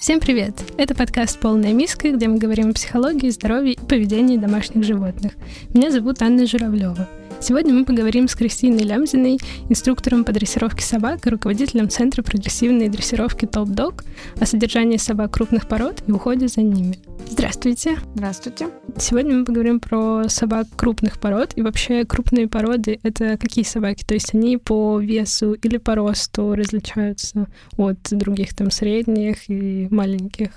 Всем привет! Это подкаст «Полная миска», где мы говорим о психологии, здоровье и поведении домашних животных. Меня зовут Анна Журавлева. Сегодня мы поговорим с Кристиной Лямзиной, инструктором по дрессировке собак и руководителем Центра прогрессивной дрессировки Top Dog о содержании собак крупных пород и уходе за ними. Здравствуйте. Здравствуйте. Сегодня мы поговорим про собак крупных пород. И вообще крупные породы — это какие собаки? То есть они по весу или по росту различаются от других там средних и маленьких?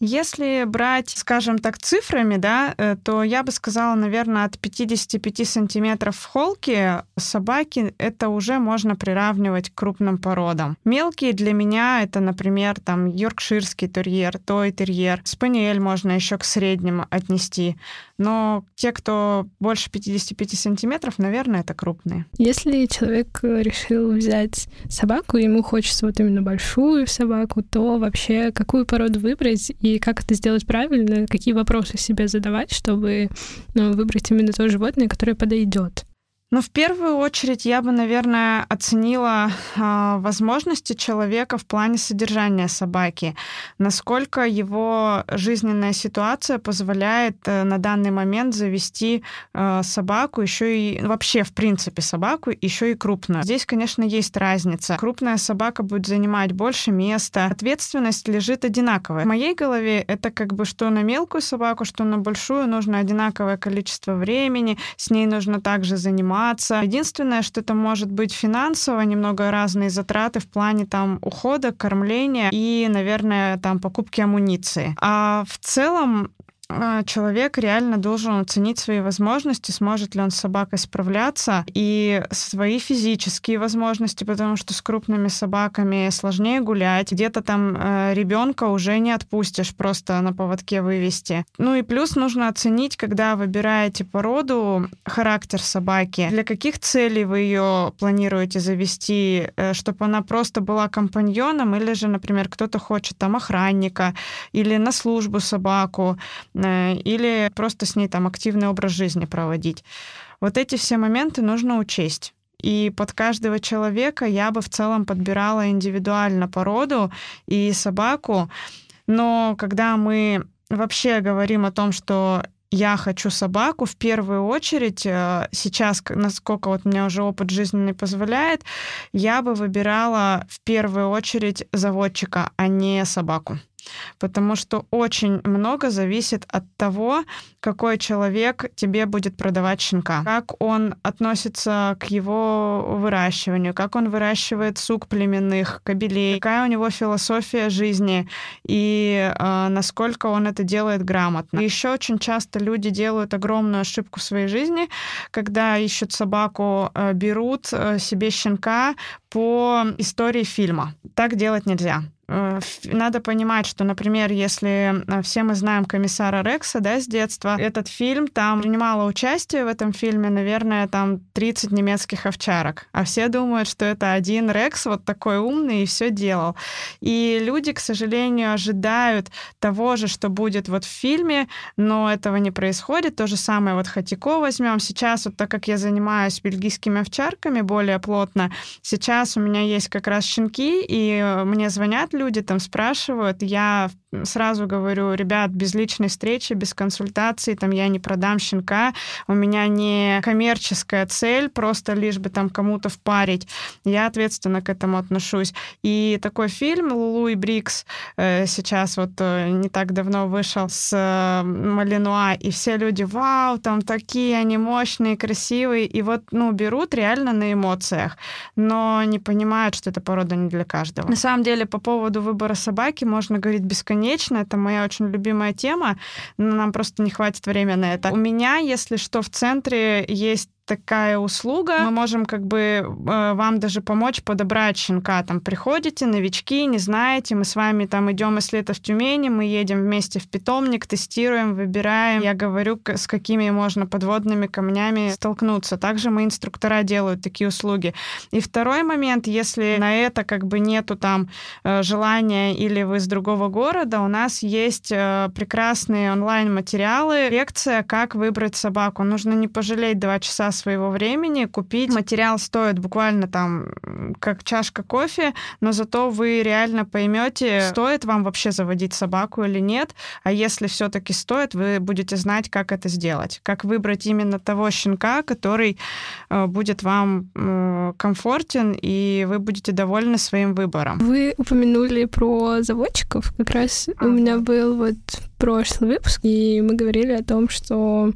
Если брать, скажем так, цифрами, да, э, то я бы сказала, наверное, от 55 сантиметров в холке собаки это уже можно приравнивать к крупным породам. Мелкие для меня это, например, там йоркширский терьер, той терьер, спаниель можно еще к средним отнести. Но те, кто больше 55 сантиметров, наверное, это крупные. Если человек решил взять собаку, ему хочется вот именно большую собаку, то вообще какую породу выбрать и как это сделать правильно, какие вопросы себе задавать, чтобы ну, выбрать именно то животное, которое подойдет. Ну, в первую очередь я бы, наверное, оценила э, возможности человека в плане содержания собаки, насколько его жизненная ситуация позволяет э, на данный момент завести э, собаку, еще и вообще, в принципе, собаку, еще и крупную. Здесь, конечно, есть разница. Крупная собака будет занимать больше места, ответственность лежит одинаковая. В моей голове это как бы что на мелкую собаку, что на большую нужно одинаковое количество времени, с ней нужно также заниматься заниматься. Единственное, что это может быть финансово, немного разные затраты в плане там ухода, кормления и, наверное, там покупки амуниции. А в целом человек реально должен оценить свои возможности, сможет ли он с собакой справляться, и свои физические возможности, потому что с крупными собаками сложнее гулять. Где-то там э, ребенка уже не отпустишь просто на поводке вывести. Ну и плюс нужно оценить, когда выбираете породу, характер собаки, для каких целей вы ее планируете завести, э, чтобы она просто была компаньоном, или же, например, кто-то хочет там охранника или на службу собаку или просто с ней там активный образ жизни проводить. Вот эти все моменты нужно учесть. И под каждого человека я бы в целом подбирала индивидуально породу и собаку. Но когда мы вообще говорим о том, что я хочу собаку, в первую очередь, э, сейчас, насколько вот у меня уже опыт жизненный позволяет, я бы выбирала в первую очередь заводчика, а не собаку потому что очень много зависит от того, какой человек тебе будет продавать щенка, как он относится к его выращиванию, как он выращивает сук племенных, кобелей, какая у него философия жизни и э, насколько он это делает грамотно. И еще очень часто люди делают огромную ошибку в своей жизни, когда ищут собаку, э, берут э, себе щенка по истории фильма. Так делать нельзя. Э, надо понимать, что, например, если э, все мы знаем комиссара Рекса, да, с детства, этот фильм, там принимало участие в этом фильме, наверное, там 30 немецких овчарок, а все думают, что это один Рекс вот такой умный и все делал. И люди, к сожалению, ожидают того же, что будет вот в фильме, но этого не происходит. То же самое вот Хатико возьмем. Сейчас, вот так как я занимаюсь бельгийскими овчарками более плотно, сейчас у меня есть как раз щенки, и э, мне звонят люди там спрашивают, я сразу говорю, ребят, без личной встречи, без консультации, там я не продам щенка, у меня не коммерческая цель, просто лишь бы там кому-то впарить. Я ответственно к этому отношусь. И такой фильм «Лулу и Брикс» э, сейчас вот э, не так давно вышел с Малинуа, и все люди, вау, там такие они мощные, красивые, и вот, ну, берут реально на эмоциях, но не понимают, что эта порода не для каждого. На самом деле, по поводу выбора собаки можно говорить бесконечно. Это моя очень любимая тема, но нам просто не хватит времени на это. У меня, если что, в центре есть такая услуга. Мы можем как бы э, вам даже помочь подобрать щенка. Там приходите, новички, не знаете, мы с вами там идем, если это в Тюмени, мы едем вместе в питомник, тестируем, выбираем. Я говорю, с какими можно подводными камнями столкнуться. Также мы инструктора делают такие услуги. И второй момент, если на это как бы нету там э, желания или вы из другого города, у нас есть э, прекрасные онлайн-материалы, лекция «Как выбрать собаку». Нужно не пожалеть два часа своего времени купить. Материал стоит буквально там как чашка кофе, но зато вы реально поймете, стоит вам вообще заводить собаку или нет. А если все-таки стоит, вы будете знать, как это сделать, как выбрать именно того щенка, который э, будет вам комфортен, и вы будете довольны своим выбором. Вы упомянули про заводчиков. Как раз а. у меня был вот прошлый выпуск, и мы говорили о том, что,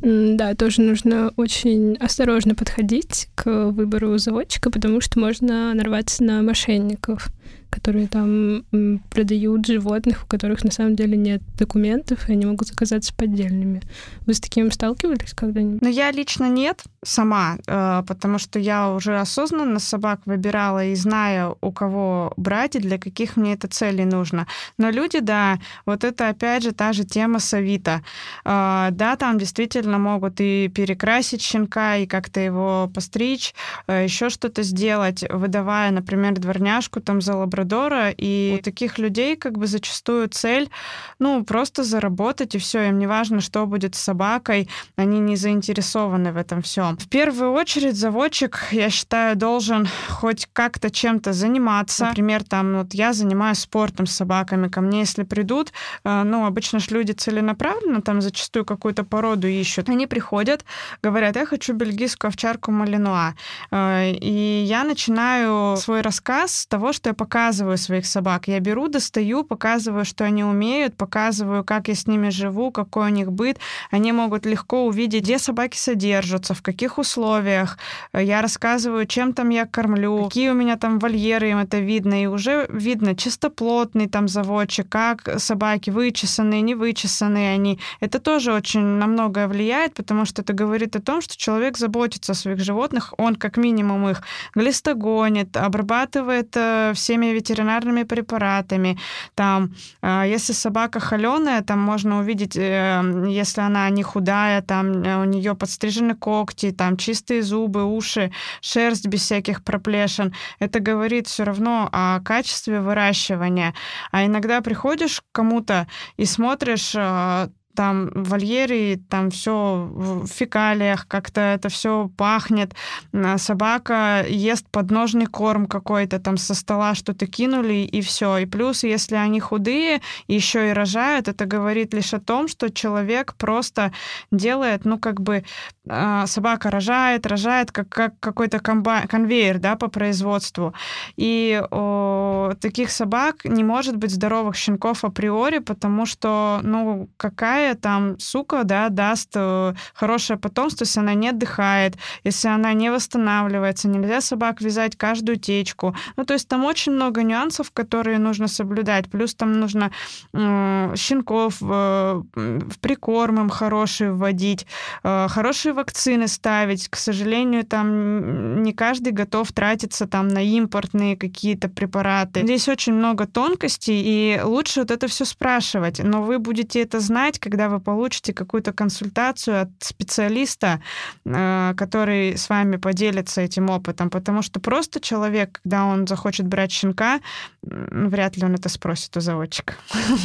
да, тоже нужно очень осторожно подходить к выбору заводчика, потому что можно нарваться на мошенников которые там продают животных, у которых на самом деле нет документов, и они могут оказаться поддельными. Вы с таким сталкивались когда-нибудь? Ну, я лично нет сама, э, потому что я уже осознанно собак выбирала и знаю, у кого брать и для каких мне это целей нужно. Но люди, да, вот это опять же та же тема с Авито. Э, да, там действительно могут и перекрасить щенка, и как-то его постричь, э, еще что-то сделать, выдавая, например, дворняжку там за лабрадора, и у таких людей как бы зачастую цель, ну, просто заработать, и все, им не важно, что будет с собакой, они не заинтересованы в этом всем. В первую очередь заводчик, я считаю, должен хоть как-то чем-то заниматься. Например, там, вот я занимаюсь спортом с собаками, ко мне, если придут, э, ну, обычно же люди целенаправленно там зачастую какую-то породу ищут. Они приходят, говорят, я хочу бельгийскую овчарку Малинуа. Э, и я начинаю свой рассказ с того, что я показываю показываю своих собак. Я беру, достаю, показываю, что они умеют, показываю, как я с ними живу, какой у них быт. Они могут легко увидеть, где собаки содержатся, в каких условиях. Я рассказываю, чем там я кормлю, какие у меня там вольеры, им это видно. И уже видно, чистоплотный там заводчик, как собаки вычесанные, не вычесанные они. Это тоже очень на многое влияет, потому что это говорит о том, что человек заботится о своих животных, он как минимум их глистогонит, обрабатывает э, всеми ветеринарными препаратами. Там, э, если собака холеная, там можно увидеть, э, если она не худая, там э, у нее подстрижены когти, там чистые зубы, уши, шерсть без всяких проплешин. Это говорит все равно о качестве выращивания. А иногда приходишь к кому-то и смотришь там в вольере, там все в фекалиях, как-то это все пахнет. Собака ест подножный корм какой-то, там со стола что-то кинули, и все. И плюс, если они худые, еще и рожают, это говорит лишь о том, что человек просто делает, ну, как бы а, собака рожает, рожает, как, как какой-то конвейер, да, по производству. И о, таких собак не может быть здоровых щенков априори, потому что, ну, какая какая там сука, да, даст э, хорошее потомство, если она не отдыхает, если она не восстанавливается, нельзя собак вязать каждую течку. Ну, то есть там очень много нюансов, которые нужно соблюдать. Плюс там нужно э, щенков э, в прикорм им хорошие вводить, э, хорошие вакцины ставить. К сожалению, там не каждый готов тратиться там на импортные какие-то препараты. Здесь очень много тонкостей, и лучше вот это все спрашивать. Но вы будете это знать, когда вы получите какую-то консультацию от специалиста, э, который с вами поделится этим опытом, потому что просто человек, когда он захочет брать щенка, вряд ли он это спросит у заводчика.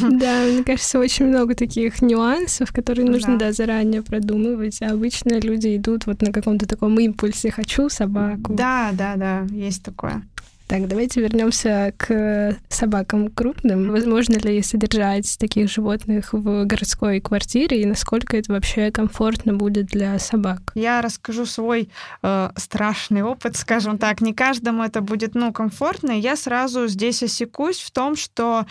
Да, мне кажется, очень много таких нюансов, которые нужно, да, заранее продумывать, а обычно люди идут вот на каком-то таком импульсе «хочу собаку». Да, да, да, есть такое. Так, давайте вернемся к собакам крупным. Возможно ли содержать таких животных в городской квартире и насколько это вообще комфортно будет для собак? Я расскажу свой э, страшный опыт, скажем так. Не каждому это будет ну, комфортно. Я сразу здесь осекусь в том, что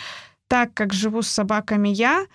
так как живу с собаками я,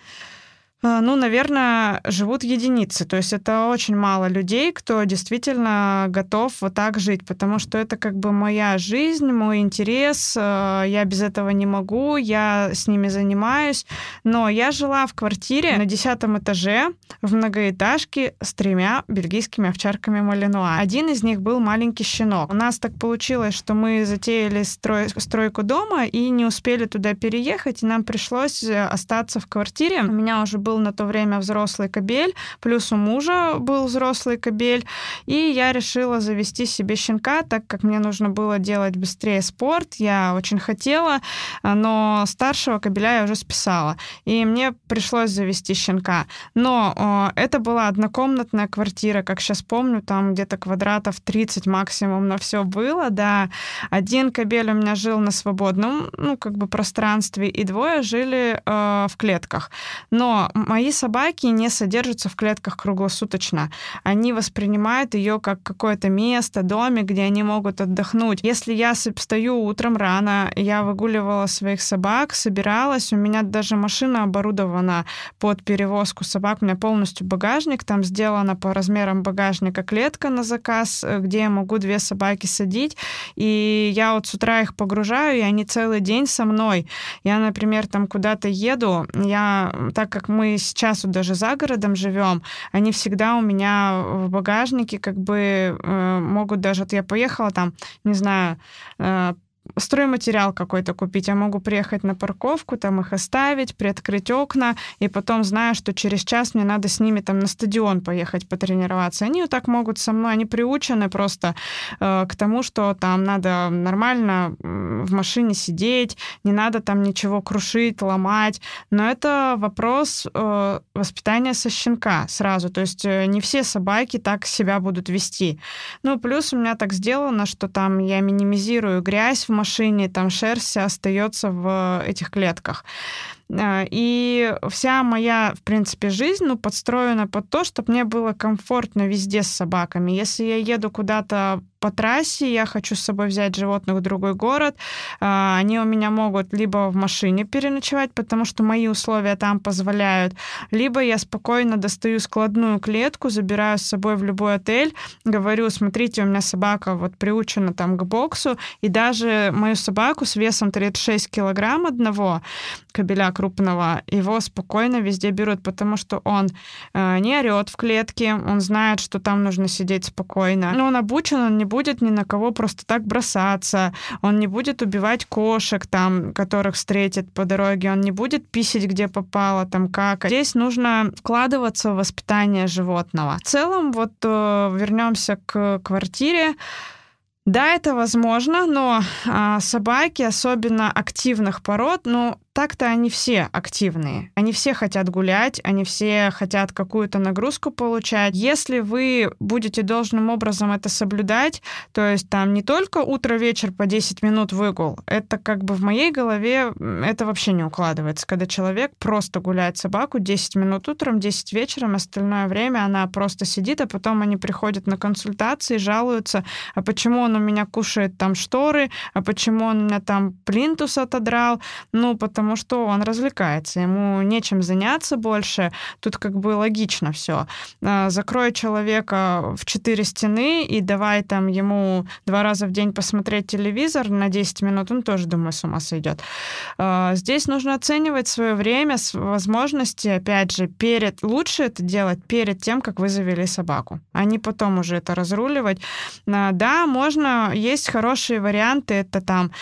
ну, наверное, живут единицы. То есть это очень мало людей, кто действительно готов вот так жить, потому что это как бы моя жизнь, мой интерес, а, я без этого не могу, я с ними занимаюсь. Но я жила в квартире на десятом этаже в многоэтажке с тремя бельгийскими овчарками Малинуа. Один из них был маленький щенок. У нас так получилось, что мы затеяли строй, стройку дома и не успели туда переехать, и нам пришлось э, остаться в квартире. У меня уже был был на то время взрослый кобель, плюс у мужа был взрослый кобель, и я решила завести себе щенка, так как мне нужно было делать быстрее спорт, я очень хотела, но старшего кобеля я уже списала, и мне пришлось завести щенка. Но это была однокомнатная квартира, как сейчас помню, там где-то квадратов 30 максимум на все было, да. Один кобель у меня жил на свободном, ну, как бы пространстве, и двое жили э, в клетках. Но мои собаки не содержатся в клетках круглосуточно. Они воспринимают ее как какое-то место, домик, где они могут отдохнуть. Если я встаю утром рано, я выгуливала своих собак, собиралась, у меня даже машина оборудована под перевозку собак, у меня полностью багажник, там сделана по размерам багажника клетка на заказ, э, где я могу две собаки садить, и я вот с утра их погружаю, и они целый день со мной. Я, например, там куда-то еду, я, так как мы сейчас вот даже за городом живем, они всегда у меня в багажнике как бы э, могут даже... Вот я поехала там, не знаю, э, стройматериал какой-то купить. Я могу приехать на парковку, там их оставить, приоткрыть окна, и потом знаю, что через час мне надо с ними там на стадион поехать потренироваться. Они вот так могут со мной, они приучены просто э, к тому, что там надо нормально в машине сидеть, не надо там ничего крушить, ломать. Но это вопрос э, воспитания со щенка сразу. То есть э, не все собаки так себя будут вести. Ну, плюс у меня так сделано, что там я минимизирую грязь в машине, там шерсть остается в этих клетках. А, и вся моя, в принципе, жизнь ну, подстроена под то, чтобы мне было комфортно везде с собаками. Если я еду куда-то по трассе, я хочу с собой взять животных в другой город, а, они у меня могут либо в машине переночевать, потому что мои условия там позволяют, либо я спокойно достаю складную клетку, забираю с собой в любой отель, говорю, смотрите, у меня собака вот приучена там к боксу, и даже мою собаку с весом 36 килограмм одного, кобеля крупного, его спокойно везде берут, потому что он э, не орет в клетке, он знает, что там нужно сидеть спокойно. Но он обучен, он не будет ни на кого просто так бросаться, он не будет убивать кошек там, которых встретит по дороге, он не будет писать, где попало, там как. Здесь нужно вкладываться в воспитание животного. В целом, вот э, вернемся к квартире. Да, это возможно, но а, собаки, особенно активных пород, ну, так-то они все активные. Они все хотят гулять, они все хотят какую-то нагрузку получать. Если вы будете должным образом это соблюдать, то есть там не только утро-вечер по 10 минут выгул, это как бы в моей голове это вообще не укладывается, когда человек просто гуляет собаку 10 минут утром, 10 вечером, остальное время она просто сидит, а потом они приходят на консультации, жалуются, а почему он у меня кушает там шторы, а почему он у меня там плинтус отодрал, ну, потому потому что он развлекается, ему нечем заняться больше. Тут как бы логично все. А, закрой человека в четыре стены и давай там ему два раза в день посмотреть телевизор на 10 минут, он тоже, думаю, с ума сойдет. А, здесь нужно оценивать свое время, возможности, опять же, перед... Лучше это делать перед тем, как вы завели собаку, а не потом уже это разруливать. А, да, можно, есть хорошие варианты, это там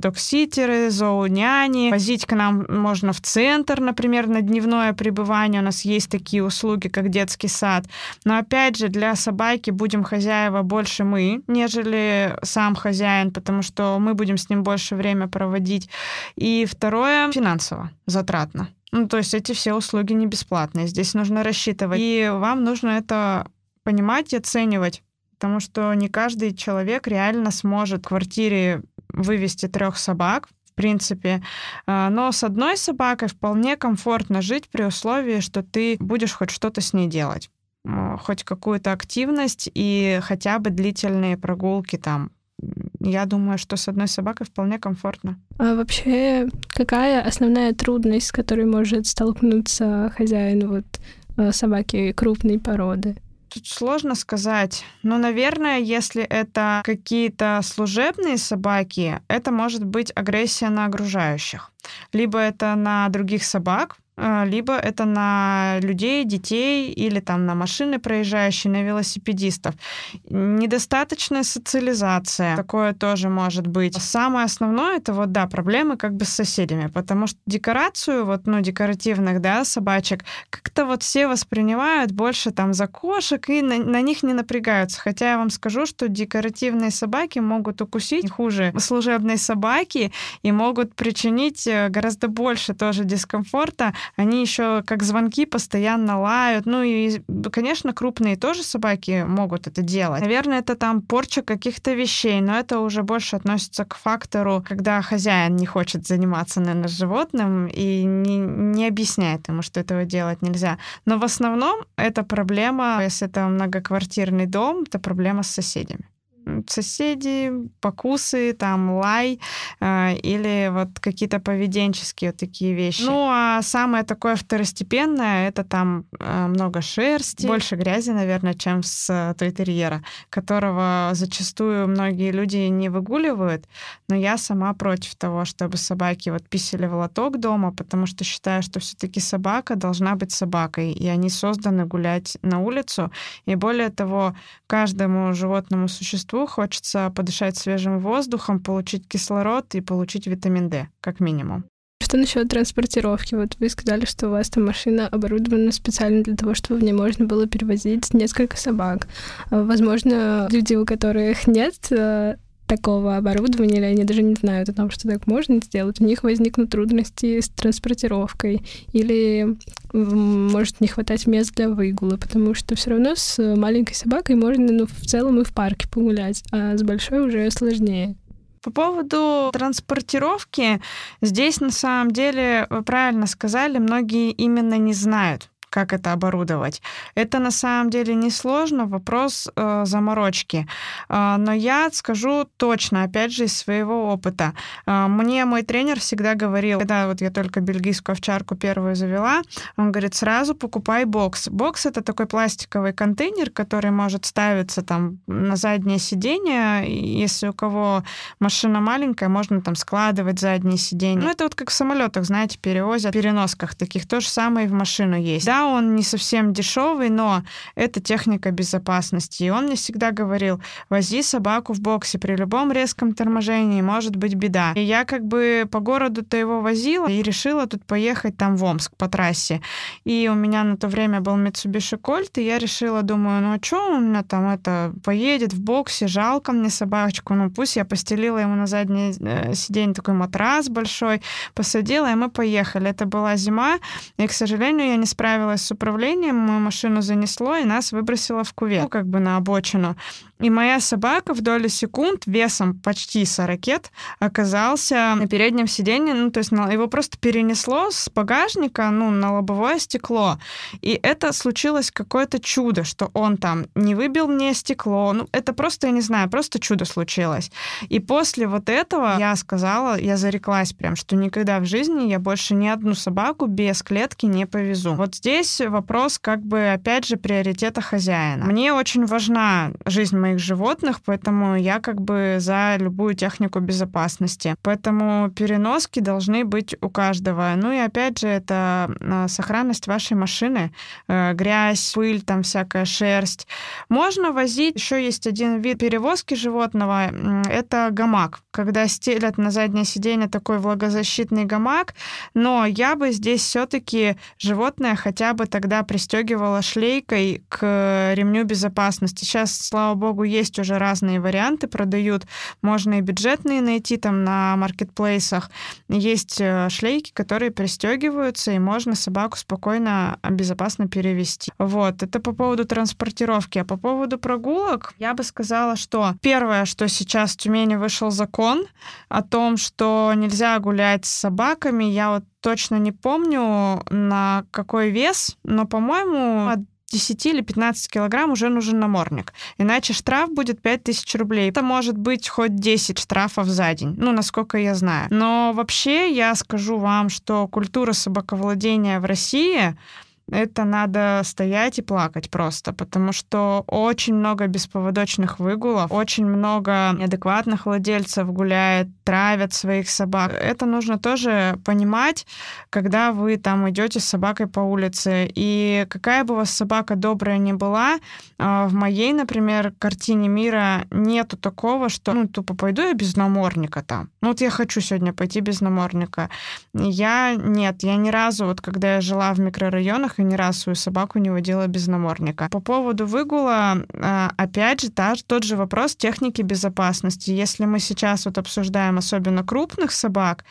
докситеры, зооняни, возить к нам можно в центр, например, на дневное пребывание. У нас есть такие услуги, как детский сад. Но опять же, для собаки будем хозяева больше мы, нежели сам хозяин, потому что мы будем с ним больше время проводить. И второе, финансово, затратно. Ну, то есть эти все услуги не бесплатные. Здесь нужно рассчитывать. И вам нужно это понимать и оценивать потому что не каждый человек реально сможет в квартире вывести трех собак, принципе. А, но с одной собакой вполне комфортно жить при условии, что ты будешь хоть что-то с ней делать хоть какую-то активность и хотя бы длительные прогулки там. Я думаю, что с одной собакой вполне комфортно. А вообще, какая основная трудность, с которой может столкнуться хозяин вот э, собаки крупной породы? Тут сложно сказать. Но, наверное, если это какие-то служебные собаки, это может быть агрессия на окружающих. Либо это на других собак, либо это на людей, детей или там на машины проезжающие, на велосипедистов. Недостаточная социализация, такое тоже может быть. Самое основное это вот, да, проблемы как бы с соседями, потому что декорацию, вот, ну, декоративных, да, собачек, как-то вот все воспринимают больше там за кошек и на, на них не напрягаются. Хотя я вам скажу, что декоративные собаки могут укусить хуже служебной собаки и могут причинить э, гораздо больше тоже дискомфорта. Они еще как звонки постоянно лают. Ну и, конечно, крупные тоже собаки могут это делать. Наверное, это там порча каких-то вещей, но это уже больше относится к фактору, когда хозяин не хочет заниматься, наверное, животным и не, не объясняет ему, что этого делать нельзя. Но в основном это проблема, если это многоквартирный дом, это проблема с соседями соседи, покусы, там лай э, или вот какие-то поведенческие вот такие вещи. Ну, а самое такое второстепенное это там э, много шерсти, больше грязи, наверное, чем с э, тойтерьера, которого зачастую многие люди не выгуливают, но я сама против того, чтобы собаки вот писали в лоток дома, потому что считаю, что все-таки собака должна быть собакой, и они созданы гулять на улицу, и более того, каждому животному существу Москву, хочется подышать свежим воздухом, получить кислород и получить витамин D, как минимум. Что насчет транспортировки? Вот вы сказали, что у вас там машина оборудована специально для того, чтобы в ней можно было перевозить несколько собак. Возможно, люди, у которых нет э, такого оборудования, или они даже не знают о том, что так можно сделать, у них возникнут трудности с транспортировкой, или может не хватать мест для выгула, потому что все равно с маленькой собакой можно ну, в целом и в парке погулять, а с большой уже сложнее. По поводу транспортировки, здесь на самом деле, вы правильно сказали, многие именно не знают как это оборудовать. Это на самом деле несложно, вопрос э, заморочки. Э, но я скажу точно, опять же, из своего опыта. Э, мне мой тренер всегда говорил, когда вот я только бельгийскую овчарку первую завела, он говорит, сразу покупай бокс. Бокс — это такой пластиковый контейнер, который может ставиться там на заднее сиденье. Если у кого машина маленькая, можно там складывать заднее сиденье. Ну, это вот как в самолетах, знаете, перевозят, переносках таких. То же самое и в машину есть. Да, он не совсем дешевый, но это техника безопасности. И он мне всегда говорил, вози собаку в боксе, при любом резком торможении может быть беда. И я как бы по городу-то его возила и решила тут поехать там в Омск по трассе. И у меня на то время был Mitsubishi Colt, и я решила, думаю, ну а что у меня там это поедет в боксе, жалко мне собачку, ну пусть я постелила ему на заднее э, сиденье такой матрас большой, посадила, и мы поехали. Это была зима, и, к сожалению, я не справилась справилась с управлением, мою машину занесло, и нас выбросило в кувет, ну, как бы на обочину. И моя собака в долю секунд весом почти 40 оказался на переднем сиденье, ну, то есть его просто перенесло с багажника, ну, на лобовое стекло. И это случилось какое-то чудо, что он там не выбил мне стекло. Ну, это просто, я не знаю, просто чудо случилось. И после вот этого я сказала, я зареклась прям, что никогда в жизни я больше ни одну собаку без клетки не повезу. Вот здесь вопрос как бы, опять же, приоритета хозяина. Мне очень важна жизнь моей моих животных, поэтому я как бы за любую технику безопасности. Поэтому переноски должны быть у каждого. Ну и опять же, это а, сохранность вашей машины, э, грязь, пыль, там всякая шерсть. Можно возить, еще есть один вид перевозки животного, это гамак, когда стелят на заднее сиденье такой влагозащитный гамак, но я бы здесь все-таки животное хотя бы тогда пристегивала шлейкой к ремню безопасности. Сейчас, слава богу, богу, есть уже разные варианты, продают. Можно и бюджетные найти там на маркетплейсах. Есть э, шлейки, которые пристегиваются, и можно собаку спокойно, а, безопасно перевести. Вот, это по поводу транспортировки. А по поводу прогулок, я бы сказала, что первое, что сейчас в Тюмени вышел закон о том, что нельзя гулять с собаками, я вот точно не помню, на какой вес, но, по-моему, от 10 или 15 килограмм уже нужен намордник. Иначе штраф будет 5000 рублей. Это может быть хоть 10 штрафов за день, ну, насколько я знаю. Но вообще я скажу вам, что культура собаковладения в России это надо стоять и плакать просто, потому что очень много беспроводочных выгулов, очень много неадекватных владельцев гуляет, травят своих собак. Это нужно тоже понимать, когда вы там идете с собакой по улице. И какая бы у вас собака добрая ни была, а, в моей, например, картине мира нету такого, что ну тупо пойду я без намордника там. Ну вот я хочу сегодня пойти без намордника. Я нет, я ни разу, вот когда я жила в микрорайонах, и ни разу свою собаку не водила без намордника. По поводу выгула, а, опять же, та, тот же вопрос техники безопасности. Если мы сейчас вот обсуждаем особенно крупных собак,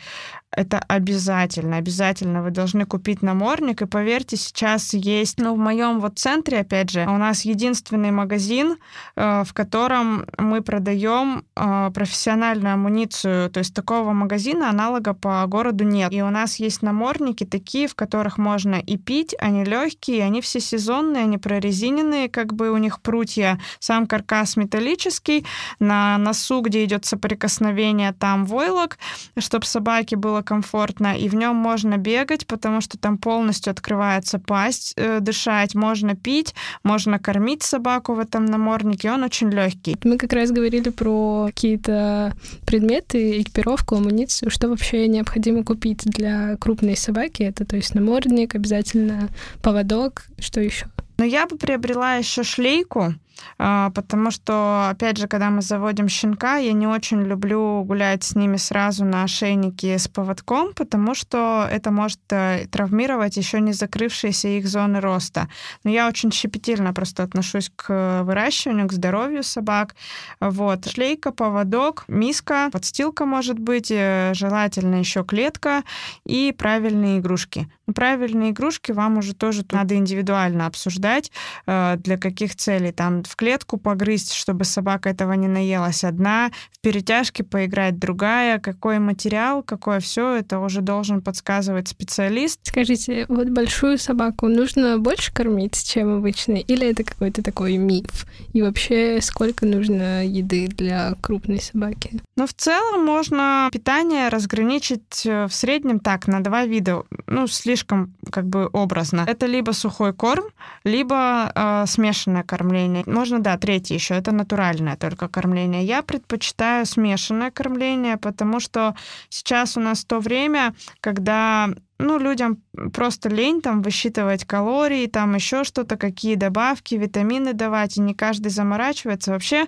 это обязательно, обязательно вы должны купить намордник. И поверьте, сейчас есть, ну, в моем вот центре, опять же, у нас единственный магазин, э, в котором мы продаем э, профессиональную амуницию. То есть такого магазина, аналога по городу нет. И у нас есть намордники такие, в которых можно и пить, они легкие, они все сезонные, они прорезиненные, как бы у них прутья, сам каркас металлический, на носу, где идет соприкосновение, там войлок, чтобы собаке было было комфортно, и в нем можно бегать, потому что там полностью открывается пасть, э, дышать, можно пить, можно кормить собаку в этом наморднике, он очень легкий. Мы как раз говорили про какие-то предметы, экипировку, амуницию, что вообще необходимо купить для крупной собаки. Это, то есть, намордник, обязательно поводок, что еще? Но я бы приобрела еще шлейку, потому что, опять же, когда мы заводим щенка, я не очень люблю гулять с ними сразу на ошейнике с поводком, потому что это может э, травмировать еще не закрывшиеся их зоны роста. Но я очень щепетильно просто отношусь к выращиванию, к здоровью собак. Вот. Шлейка, поводок, миска, подстилка может быть, э, желательно еще клетка и правильные игрушки. Правильные игрушки вам уже тоже надо индивидуально обсуждать, э, для каких целей. Там в клетку погрызть, чтобы собака этого не наелась одна, в перетяжке поиграть другая, какой материал, какое все, это уже должен подсказывать специалист. Скажите, вот большую собаку нужно больше кормить, чем обычно, или это какой-то такой миф? И вообще, сколько нужно еды для крупной собаки? Ну, в целом можно питание разграничить э, в среднем так, на два вида. Ну, слишком как бы образно. Это либо сухой корм, либо э, смешанное кормление можно, да, третье еще, это натуральное только кормление. Я предпочитаю смешанное кормление, потому что сейчас у нас то время, когда ну, людям просто лень там высчитывать калории, там еще что-то, какие добавки, витамины давать, и не каждый заморачивается. Вообще,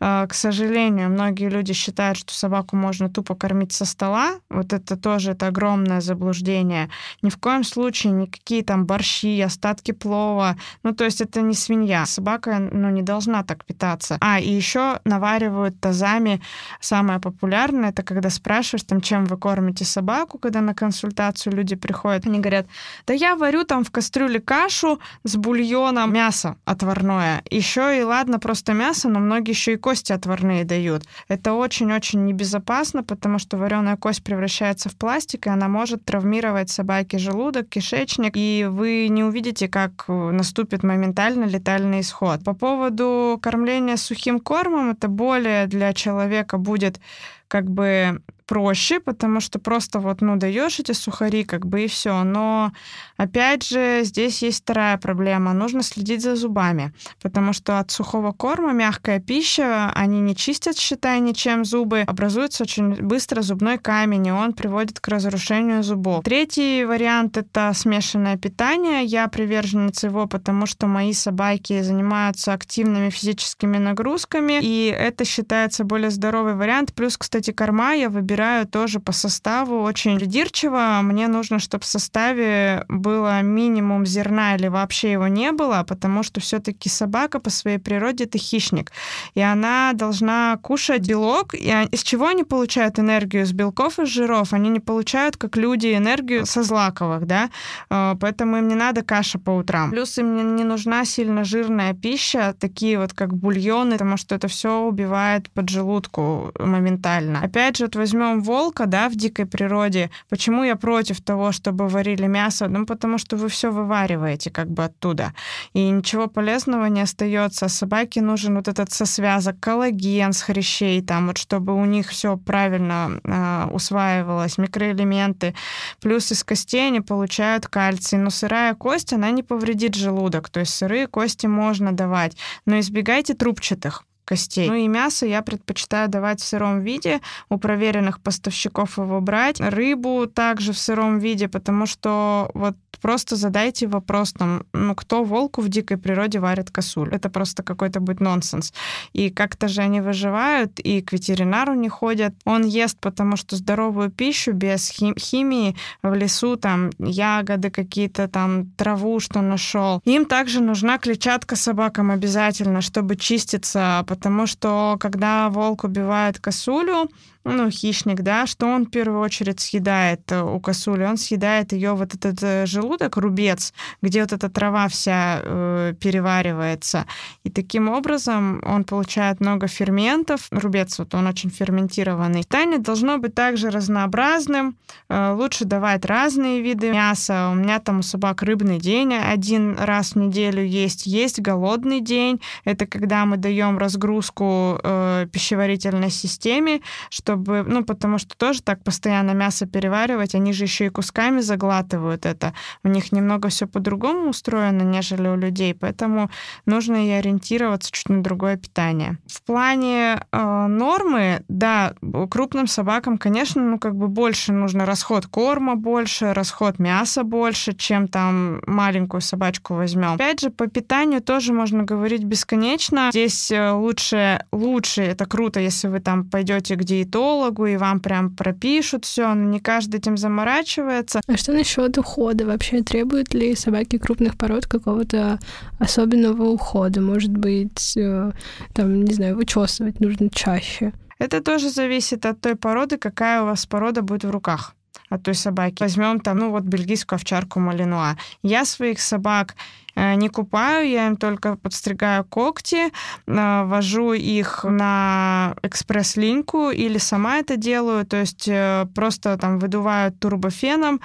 э, к сожалению, многие люди считают, что собаку можно тупо кормить со стола. Вот это тоже это огромное заблуждение. Ни в коем случае никакие там борщи, остатки плова. Ну, то есть это не свинья. Собака, ну, не должна так питаться. А, и еще наваривают тазами. Самое популярное, это когда спрашиваешь, там, чем вы кормите собаку, когда на консультацию люди приходят, они говорят, да я варю там в кастрюле кашу с бульоном, мясо отварное. Еще и ладно, просто мясо, но многие еще и кости отварные дают. Это очень-очень небезопасно, потому что вареная кость превращается в пластик, и она может травмировать собаке желудок, кишечник, и вы не увидите, как наступит моментально летальный исход. По поводу кормления сухим кормом, это более для человека будет как бы проще, потому что просто вот, ну, даешь эти сухари, как бы и все. Но, опять же, здесь есть вторая проблема. Нужно следить за зубами, потому что от сухого корма мягкая пища, они не чистят, считай, ничем зубы, образуется очень быстро зубной камень, и он приводит к разрушению зубов. Третий вариант — это смешанное питание. Я приверженец его, потому что мои собаки занимаются активными физическими нагрузками, и это считается более здоровый вариант. Плюс, кстати, корма я выбираю выбираю тоже по составу очень придирчиво. Мне нужно, чтобы в составе было минимум зерна или вообще его не было, потому что все-таки собака по своей природе это хищник. И она должна кушать белок. И из чего они получают энергию? С белков и жиров. Они не получают, как люди, энергию со злаковых, да? Э, поэтому им не надо каша по утрам. Плюс им не нужна сильно жирная пища, такие вот как бульоны, потому что это все убивает поджелудку моментально. Опять же, вот возьмем возьмем волка, да, в дикой природе, почему я против того, чтобы варили мясо? Ну, потому что вы все вывариваете как бы оттуда. И ничего полезного не остается. Собаке нужен вот этот сосвязок, коллаген с хрящей, там, вот, чтобы у них все правильно э, усваивалось, микроэлементы. Плюс из костей они получают кальций. Но сырая кость, она не повредит желудок. То есть сырые кости можно давать. Но избегайте трубчатых костей. Ну и мясо я предпочитаю давать в сыром виде, у проверенных поставщиков его брать. Рыбу также в сыром виде, потому что вот просто задайте вопрос там, ну кто волку в дикой природе варит косуль? Это просто какой-то будет нонсенс. И как-то же они выживают, и к ветеринару не ходят. Он ест, потому что здоровую пищу без хим- химии в лесу, там ягоды какие-то, там траву, что нашел. Им также нужна клетчатка собакам обязательно, чтобы чиститься, потому что когда волк убивает косулю, ну, хищник, да, что он в первую очередь съедает э, у косули? Он съедает ее вот этот э, желудок, рубец, где вот эта трава вся э, переваривается. И таким образом он получает много ферментов. Рубец, вот он очень ферментированный. Питание должно быть также разнообразным. Э, лучше давать разные виды мяса. У меня там у собак рыбный день один раз в неделю есть. Есть голодный день. Это когда мы даем разгрузку э, пищеварительной системе, что чтобы, ну, потому что тоже так постоянно мясо переваривать, они же еще и кусками заглатывают это. У них немного все по-другому устроено, нежели у людей, поэтому нужно и ориентироваться чуть на другое питание. В плане э, нормы, да, крупным собакам, конечно, ну, как бы больше нужно расход корма больше, расход мяса больше, чем там маленькую собачку возьмем. Опять же, по питанию тоже можно говорить бесконечно. Здесь э, лучше, лучше, это круто, если вы там пойдете к диетологу, диетологу, и вам прям пропишут все, но не каждый этим заморачивается. А что насчет ухода? Вообще требуют ли собаки крупных пород какого-то особенного ухода? Может быть, э, там, не знаю, вычесывать нужно чаще? Это тоже зависит от той породы, какая у вас порода будет в руках от той собаки. Возьмем там, ну вот бельгийскую овчарку Малинуа. Я своих собак не купаю, я им только подстригаю когти, э, вожу их на экспресс-линьку или сама это делаю, то есть э, просто там выдувают турбофеном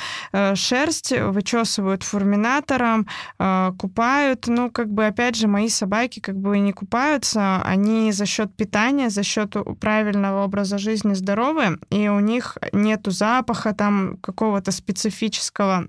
шерсть, вычесывают фурминатором, купают. Ну, как бы, опять же, мои собаки как бы не купаются, они за счет питания, за счет правильного образа жизни здоровы, и у них нету запаха там какого-то специфического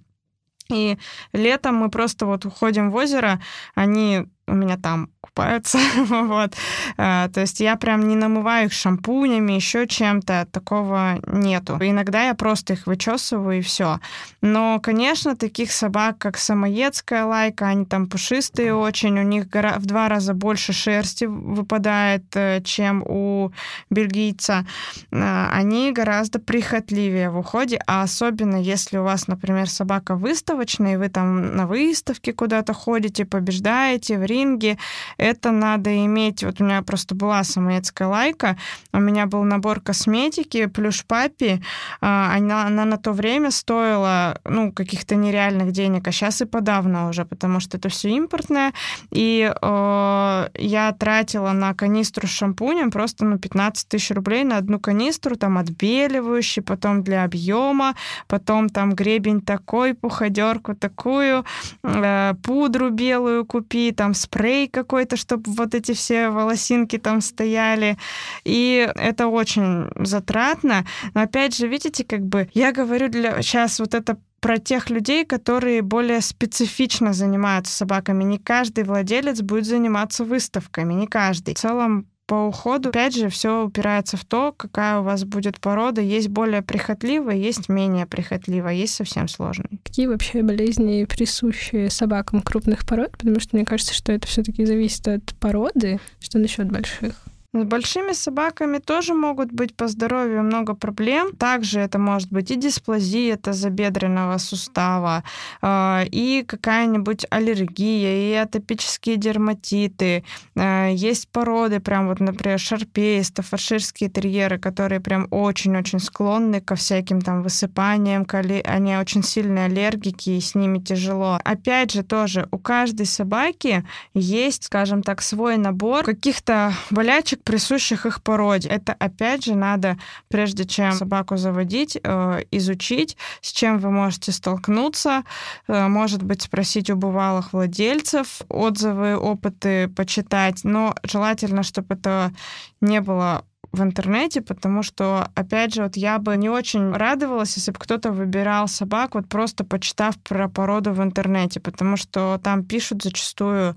и летом мы просто вот уходим в озеро, они у меня там купаются, вот. А, то есть я прям не намываю их шампунями, еще чем-то, такого нету. Иногда я просто их вычесываю и все. Но, конечно, таких собак, как самоедская лайка, они там пушистые очень, у них в два раза больше шерсти выпадает, э, чем у бельгийца. А, они гораздо прихотливее в уходе, а особенно если у вас, например, собака выставочная, и вы там на выставке куда-то ходите, побеждаете, в ринге, это надо иметь... Вот у меня просто была самоедская лайка, у меня был набор косметики, плюш папи, а, она, она на то время стоила, ну, каких-то нереальных денег, а сейчас и подавно уже, потому что это все импортное, и э, я тратила на канистру с шампунем просто, ну, 15 тысяч рублей на одну канистру, там, отбеливающий, потом для объема, потом там гребень такой, пуходерку такую, э, пудру белую купи, там, спрей какой-то, чтобы вот эти все волосинки там стояли. И это очень затратно. Но опять же, видите, как бы я говорю для сейчас вот это про тех людей, которые более специфично занимаются собаками. Не каждый владелец будет заниматься выставками, не каждый. В целом по уходу, опять же, все упирается в то, какая у вас будет порода. Есть более прихотливая, есть менее прихотливая, есть совсем сложные. Какие вообще болезни присущи собакам крупных пород? Потому что мне кажется, что это все-таки зависит от породы. Что насчет больших? С большими собаками тоже могут быть по здоровью много проблем. Также это может быть и дисплазия тазобедренного сустава, а, и какая-нибудь аллергия, и атопические дерматиты. А, есть породы, прям вот, например, шарпеи, стаффорширские терьеры, которые прям очень-очень склонны ко всяким там высыпаниям, они очень сильные аллергики, и с ними тяжело. Опять же, тоже у каждой собаки есть, скажем так, свой набор каких-то болячек, присущих их породе. Это, опять же, надо, прежде чем собаку заводить, э, изучить, с чем вы можете столкнуться, э, может быть, спросить у бывалых владельцев, отзывы, опыты почитать, но желательно, чтобы это не было в интернете, потому что, опять же, вот я бы не очень радовалась, если бы кто-то выбирал собак, вот просто почитав про породу в интернете, потому что там пишут зачастую,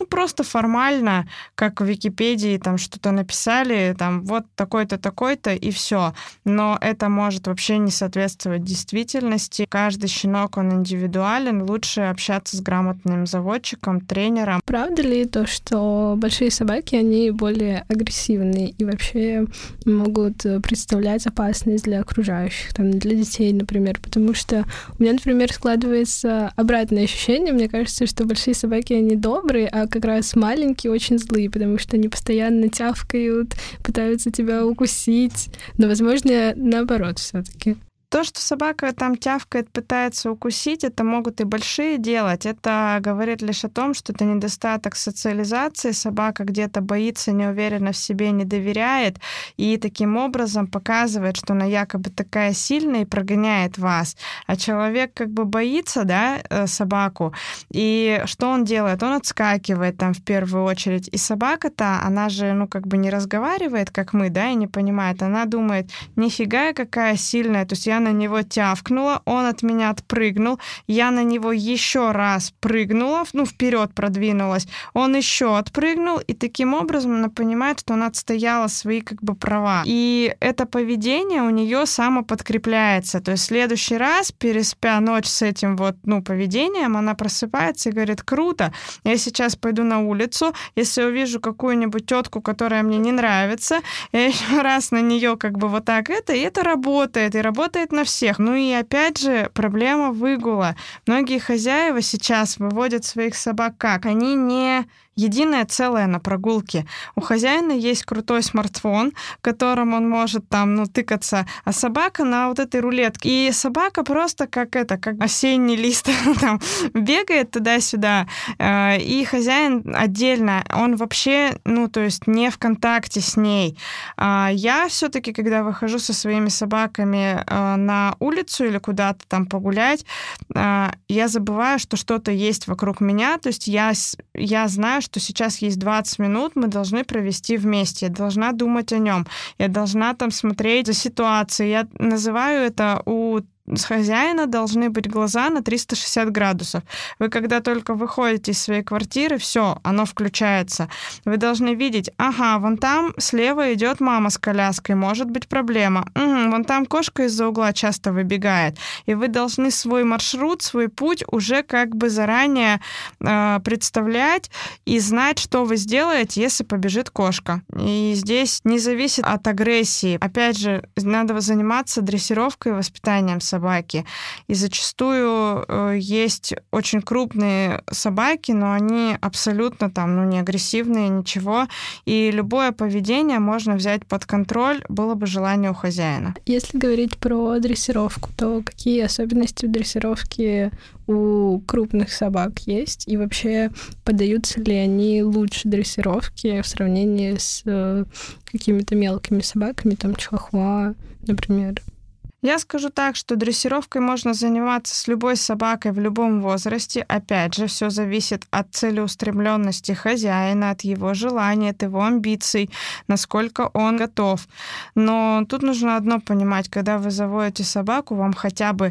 ну, просто формально, как в Википедии, там что-то написали, там вот такой-то, такой-то, и все. Но это может вообще не соответствовать действительности. Каждый щенок, он индивидуален, лучше общаться с грамотным заводчиком, тренером. Правда ли то, что большие собаки, они более агрессивные и вообще могут представлять опасность для окружающих, там, для детей, например? Потому что у меня, например, складывается обратное ощущение. Мне кажется, что большие собаки, они добрые, а как раз маленькие очень злые, потому что они постоянно тявкают, пытаются тебя укусить. Но, возможно, наоборот все-таки. То, что собака там тявкает, пытается укусить, это могут и большие делать. Это говорит лишь о том, что это недостаток социализации. Собака где-то боится, не уверена в себе, не доверяет, и таким образом показывает, что она якобы такая сильная и прогоняет вас. А человек как бы боится, да, э, собаку. И что он делает? Он отскакивает там в первую очередь. И собака-то, она же, ну, как бы не разговаривает, как мы, да, и не понимает. Она думает, нифига какая сильная. То есть я на него тявкнула, он от меня отпрыгнул, я на него еще раз прыгнула, ну, вперед продвинулась, он еще отпрыгнул, и таким образом она понимает, что она отстояла свои как бы права. И это поведение у нее самоподкрепляется. То есть в следующий раз, переспя ночь с этим вот, ну, поведением, она просыпается и говорит, круто, я сейчас пойду на улицу, если увижу какую-нибудь тетку, которая мне не нравится, я еще раз на нее как бы вот так это, и это работает, и работает работает на всех. Ну и опять же, проблема выгула. Многие хозяева сейчас выводят своих собак как? Они не единое целое на прогулке. У хозяина есть крутой смартфон, которым он может там, ну, тыкаться, а собака на вот этой рулетке. И собака просто как это, как осенний лист, там, бегает туда-сюда, э, и хозяин отдельно, он вообще, ну, то есть не в контакте с ней. А я все-таки, когда выхожу со своими собаками э, на улицу или куда-то там погулять, э, я забываю, что что-то есть вокруг меня, то есть я, я знаю, что сейчас есть 20 минут, мы должны провести вместе. Я должна думать о нем. Я должна там смотреть за ситуацией. Я называю это у с хозяина должны быть глаза на 360 градусов. Вы когда только выходите из своей квартиры, все, оно включается. Вы должны видеть, ага, вон там слева идет мама с коляской, может быть проблема. Угу, вон там кошка из-за угла часто выбегает. И вы должны свой маршрут, свой путь уже как бы заранее э, представлять и знать, что вы сделаете, если побежит кошка. И здесь не зависит от агрессии. Опять же, надо заниматься дрессировкой и воспитанием собак собаки. И зачастую э, есть очень крупные собаки, но они абсолютно там, ну, не агрессивные, ничего. И любое поведение можно взять под контроль, было бы желание у хозяина. Если говорить про дрессировку, то какие особенности в дрессировке у крупных собак есть? И вообще поддаются ли они лучше дрессировке в сравнении с э, какими-то мелкими собаками, там чихуа, например? Я скажу так, что дрессировкой можно заниматься с любой собакой в любом возрасте. Опять же, все зависит от целеустремленности хозяина, от его желания, от его амбиций, насколько он готов. Но тут нужно одно понимать, когда вы заводите собаку, вам хотя бы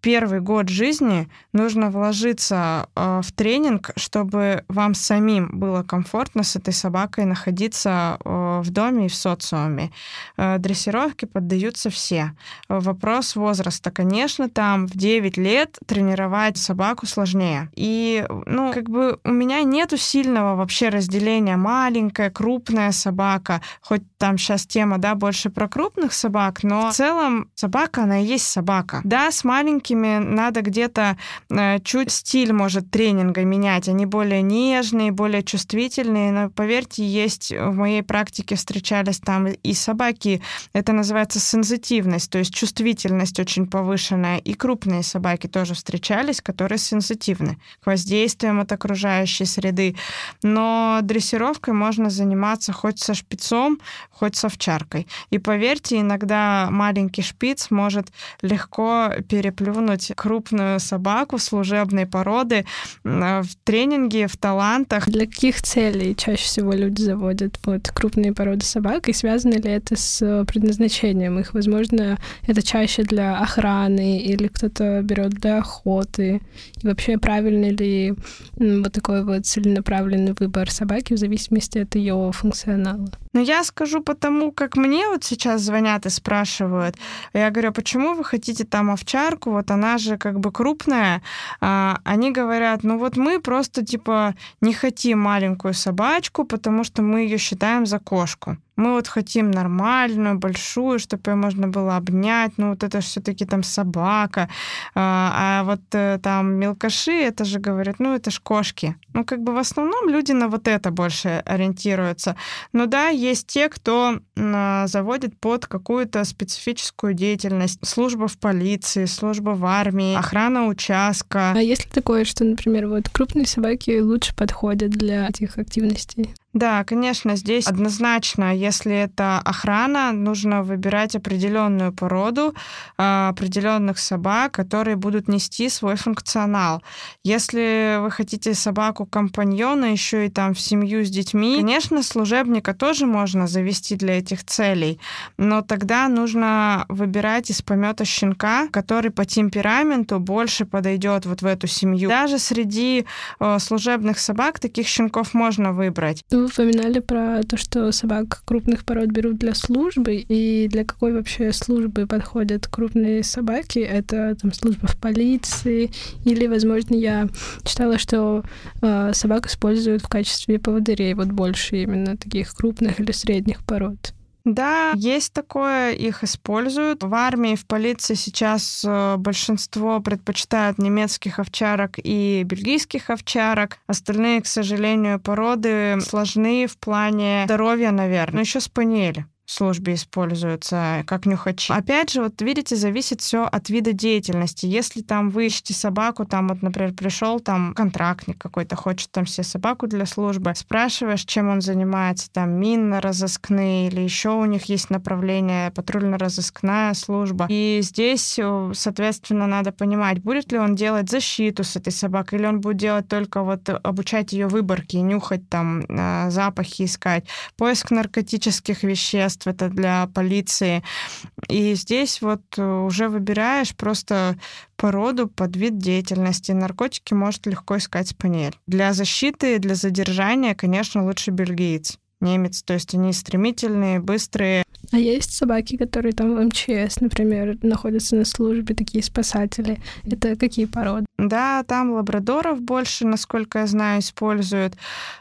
первый год жизни нужно вложиться э, в тренинг, чтобы вам самим было комфортно с этой собакой находиться э, в доме и в социуме. Э, дрессировке поддаются все. Вопрос возраста. Конечно, там в 9 лет тренировать собаку сложнее. И, ну, как бы у меня нету сильного вообще разделения маленькая, крупная собака. Хоть там сейчас тема, да, больше про крупных собак, но в целом собака, она и есть собака. Да, с маленькими надо где-то э, чуть стиль, может, тренинга менять. Они более нежные, более чувствительные. Но, поверьте, есть в моей практике встречались там и собаки. Это называется сензитивность, то есть чувствительность очень повышенная. И крупные собаки тоже встречались, которые сензитивны к воздействиям от окружающей среды. Но дрессировкой можно заниматься хоть со шпицом, хоть с овчаркой. И поверьте, иногда маленький шпиц может легко переплюнуть крупную собаку служебной породы в тренинге, в талантах. Для каких целей чаще всего люди заводят вот крупные породы собак? И связано ли это с предназначением их? Возможно, это чаще для охраны или кто-то берет для охоты. И вообще правильный ли вот такой вот целенаправленный выбор собаки в зависимости от ее функционала? Ну, я скажу потому, как мне вот сейчас звонят и спрашивают. Я говорю, «А почему вы хотите там овчарку? Вот она же как бы крупная. А, они говорят, ну вот мы просто типа не хотим маленькую собачку, потому что мы ее считаем за кошку. Мы вот хотим нормальную, большую, чтобы ее можно было обнять. Ну, вот это все-таки там собака. А, а вот э, там мелкаши, это же говорят, ну, это ж кошки. Ну, как бы в основном люди на вот это больше ориентируются. Но да, есть те, кто а, заводит под какую-то специфическую деятельность. Служба в полиции, служба в армии, охрана участка. А есть ли такое, что, например, вот крупные собаки лучше подходят для этих активностей? Да, конечно, здесь однозначно, если это охрана, нужно выбирать определенную породу, а, определенных собак, которые будут нести свой функционал. Если вы хотите собаку компаньона еще и там в семью с детьми, конечно, служебника тоже можно завести для этих целей, но тогда нужно выбирать из помета щенка, который по темпераменту больше подойдет вот в эту семью. Даже среди э, служебных собак таких щенков можно выбрать. Вы упоминали про то, что собак крупных пород берут для службы, и для какой вообще службы подходят крупные собаки? Это там служба в полиции, или, возможно, я читала, что э, собак используют в качестве поводырей, вот больше именно таких крупных или средних пород. Да, есть такое, их используют. В армии, в полиции сейчас э, большинство предпочитают немецких овчарок и бельгийских овчарок. Остальные, к сожалению, породы сложны в плане здоровья, наверное. Но еще спаниели службе используются как нюхачи. Опять же, вот видите, зависит все от вида деятельности. Если там вы ищете собаку, там вот, например, пришел там контрактник какой-то, хочет там себе собаку для службы, спрашиваешь, чем он занимается, там минно-розыскные или еще у них есть направление патрульно-розыскная служба. И здесь, э, соответственно, надо понимать, будет ли он делать защиту с этой собакой, или он будет делать только вот обучать ее выборке, нюхать там э, запахи искать, поиск наркотических веществ, средств, это для полиции. И здесь вот э, уже выбираешь просто породу под вид деятельности. Наркотики может легко искать спаниель. Для защиты, для задержания, конечно, лучше бельгиец немец. То есть они стремительные, быстрые. А есть собаки, которые там в МЧС, например, находятся на службе, такие спасатели. Это какие породы? Да, там лабрадоров больше, насколько я знаю, используют.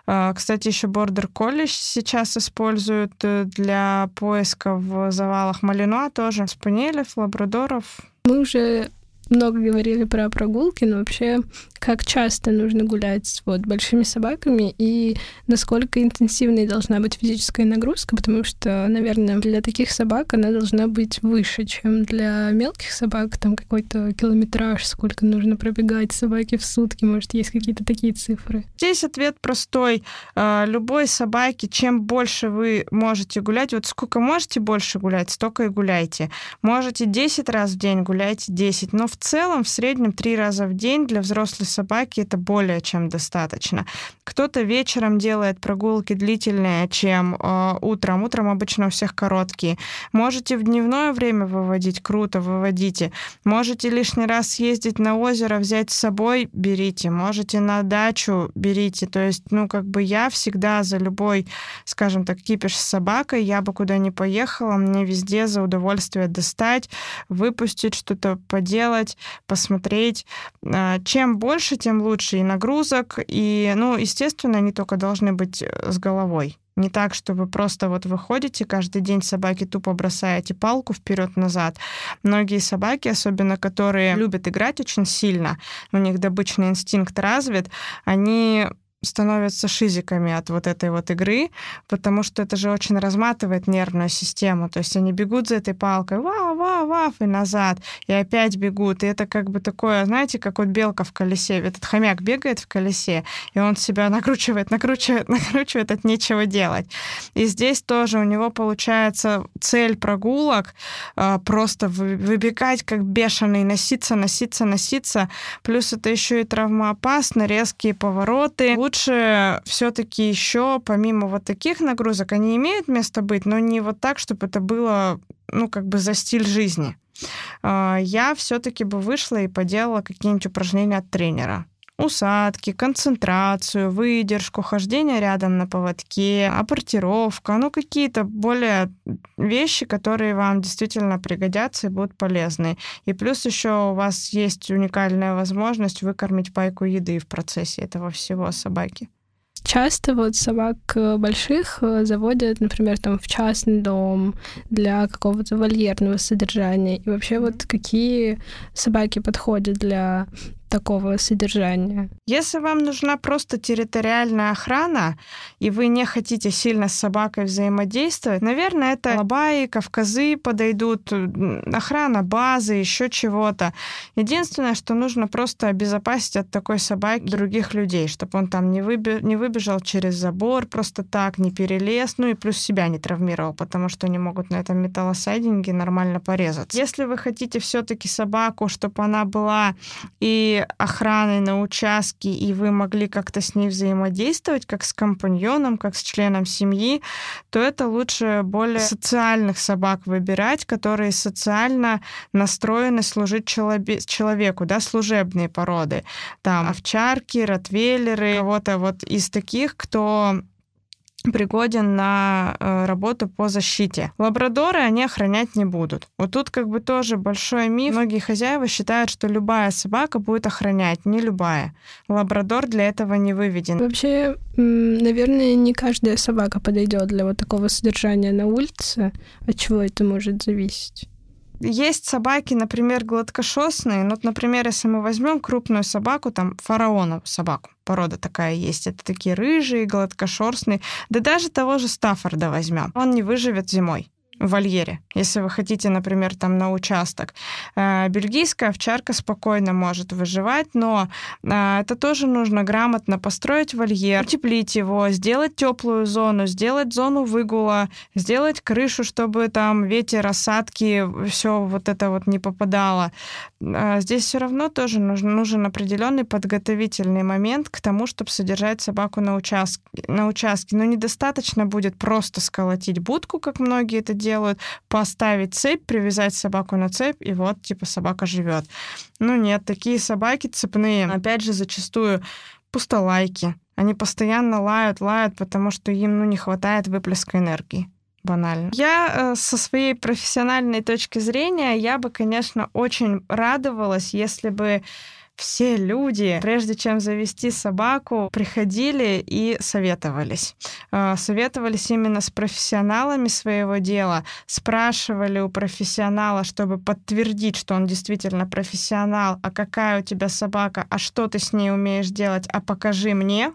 А, кстати, еще бордер колледж сейчас используют э, для поиска в завалах малинуа тоже. Спаниелев, лабрадоров. Мы уже много говорили про прогулки, но вообще как часто нужно гулять вот большими собаками и насколько интенсивной должна быть физическая нагрузка, потому что, наверное, для таких собак она должна быть выше, чем для мелких собак, там какой-то километраж, сколько нужно пробегать собаки в сутки, может, есть какие-то такие цифры. Здесь ответ простой. А, любой собаке, чем больше вы можете гулять, вот сколько можете больше гулять, столько и гуляйте. Можете 10 раз в день гуляйте 10, но в целом в среднем три раза в день для взрослой собаки это более чем достаточно. Кто-то вечером делает прогулки длительнее, чем э, утром. Утром обычно у всех короткие. Можете в дневное время выводить, круто, выводите. Можете лишний раз съездить на озеро, взять с собой, берите. Можете на дачу, берите. То есть, ну, как бы я всегда за любой, скажем так, кипиш с собакой, я бы куда ни поехала, мне везде за удовольствие достать, выпустить что-то, поделать, посмотреть. А, чем больше, тем лучше и нагрузок, и, ну, естественно, они только должны быть э, с головой. Не так, что вы просто вот выходите каждый день собаки тупо бросаете палку вперед-назад. Многие собаки, особенно которые любят играть очень сильно, у них добычный инстинкт развит, они становятся шизиками от вот этой вот игры, потому что это же очень разматывает нервную систему. То есть они бегут за этой палкой, вау, вау, вау, и назад, и опять бегут. И это как бы такое, знаете, как вот белка в колесе. Этот хомяк бегает в колесе, и он себя накручивает, накручивает, накручивает от нечего делать. И здесь тоже у него получается цель прогулок а, просто выбегать как бешеный, носиться, носиться, носиться. Плюс это еще и травмоопасно, резкие повороты лучше все-таки еще, помимо вот таких нагрузок, они имеют место быть, но не вот так, чтобы это было, ну, как бы за стиль жизни. А, я все-таки бы вышла и поделала какие-нибудь упражнения от тренера усадки, концентрацию, выдержку, хождение рядом на поводке, апортировка, ну какие-то более вещи, которые вам действительно пригодятся и будут полезны. И плюс еще у вас есть уникальная возможность выкормить пайку еды в процессе этого всего собаки. Часто вот собак э, больших э, заводят, например, там в частный дом для какого-то вольерного содержания. И вообще вот какие собаки подходят для такого содержания. Если вам нужна просто территориальная охрана, и вы не хотите сильно с собакой взаимодействовать, наверное, это лабаи, кавказы подойдут, охрана базы, еще чего-то. Единственное, что нужно просто обезопасить от такой собаки других людей, чтобы он там не, выби- не выбежал через забор просто так, не перелез, ну и плюс себя не травмировал, потому что они могут на этом металлосайдинге нормально порезаться. Если вы хотите все-таки собаку, чтобы она была и охраной на участке, и вы могли как-то с ней взаимодействовать, как с компаньоном, как с членом семьи, то это лучше более социальных собак выбирать, которые социально настроены служить человеку, да, служебные породы. Там овчарки, ротвейлеры, кого-то вот из таких, кто пригоден на э, работу по защите. Лабрадоры они охранять не будут. Вот тут как бы тоже большой миф. Многие хозяева считают, что любая собака будет охранять. Не любая. Лабрадор для этого не выведен. Вообще, наверное, не каждая собака подойдет для вот такого содержания на улице. От чего это может зависеть? Есть собаки, например, гладкошерстные. Ну, вот, например, если мы возьмем крупную собаку, там фараонову собаку, порода такая есть. Это такие рыжие, гладкошерстные. Да даже того же Стаффорда возьмем. Он не выживет зимой в вольере, если вы хотите, например, там на участок. Э, бельгийская овчарка спокойно может выживать, но э, это тоже нужно грамотно построить вольер, утеплить его, сделать теплую зону, сделать зону выгула, сделать крышу, чтобы там ветер, осадки, все вот это вот не попадало. Э, здесь все равно тоже нужен, нужен определенный подготовительный момент к тому, чтобы содержать собаку на участке. На участке. Но недостаточно будет просто сколотить будку, как многие это делают, делают, поставить цепь, привязать собаку на цепь, и вот, типа, собака живет. Ну нет, такие собаки цепные, опять же, зачастую пустолайки. Они постоянно лают, лают, потому что им, ну, не хватает выплеска энергии банально. Я э, со своей профессиональной точки зрения, я бы, конечно, очень радовалась, если бы все люди, прежде чем завести собаку, приходили и советовались. А, советовались именно с профессионалами своего дела, спрашивали у профессионала, чтобы подтвердить, что он действительно профессионал, а какая у тебя собака, а что ты с ней умеешь делать, а покажи мне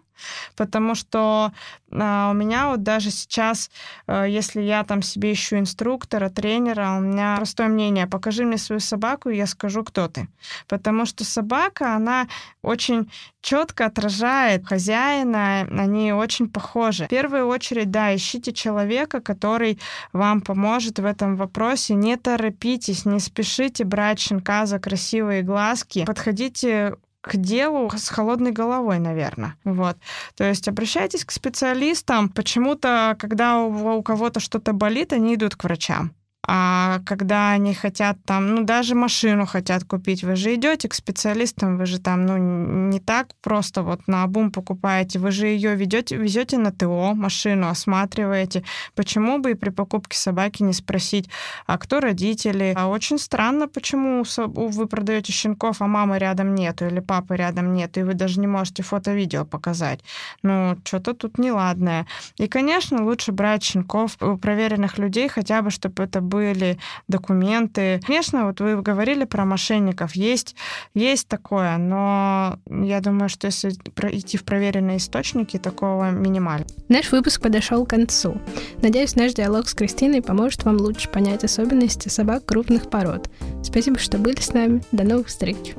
потому что а, у меня вот даже сейчас, а, если я там себе ищу инструктора, тренера, у меня простое мнение, покажи мне свою собаку, и я скажу, кто ты. Потому что собака, она очень четко отражает хозяина, они очень похожи. В первую очередь, да, ищите человека, который вам поможет в этом вопросе. Не торопитесь, не спешите брать щенка за красивые глазки. Подходите к делу с холодной головой, наверное. Вот. То есть обращайтесь к специалистам. Почему-то, когда у, у кого-то что-то болит, они идут к врачам. А когда они хотят там, ну, даже машину хотят купить, вы же идете к специалистам, вы же там, ну, не так просто вот на обум покупаете, вы же ее ведете, везете на ТО, машину осматриваете. Почему бы и при покупке собаки не спросить, а кто родители? А очень странно, почему вы продаете щенков, а мамы рядом нету или папы рядом нет, и вы даже не можете фото-видео показать. Ну, что-то тут неладное. И, конечно, лучше брать щенков у проверенных людей, хотя бы, чтобы это были документы. Конечно, вот вы говорили про мошенников. Есть, есть такое, но я думаю, что если идти в проверенные источники, такого минимально. Наш выпуск подошел к концу. Надеюсь, наш диалог с Кристиной поможет вам лучше понять особенности собак крупных пород. Спасибо, что были с нами. До новых встреч.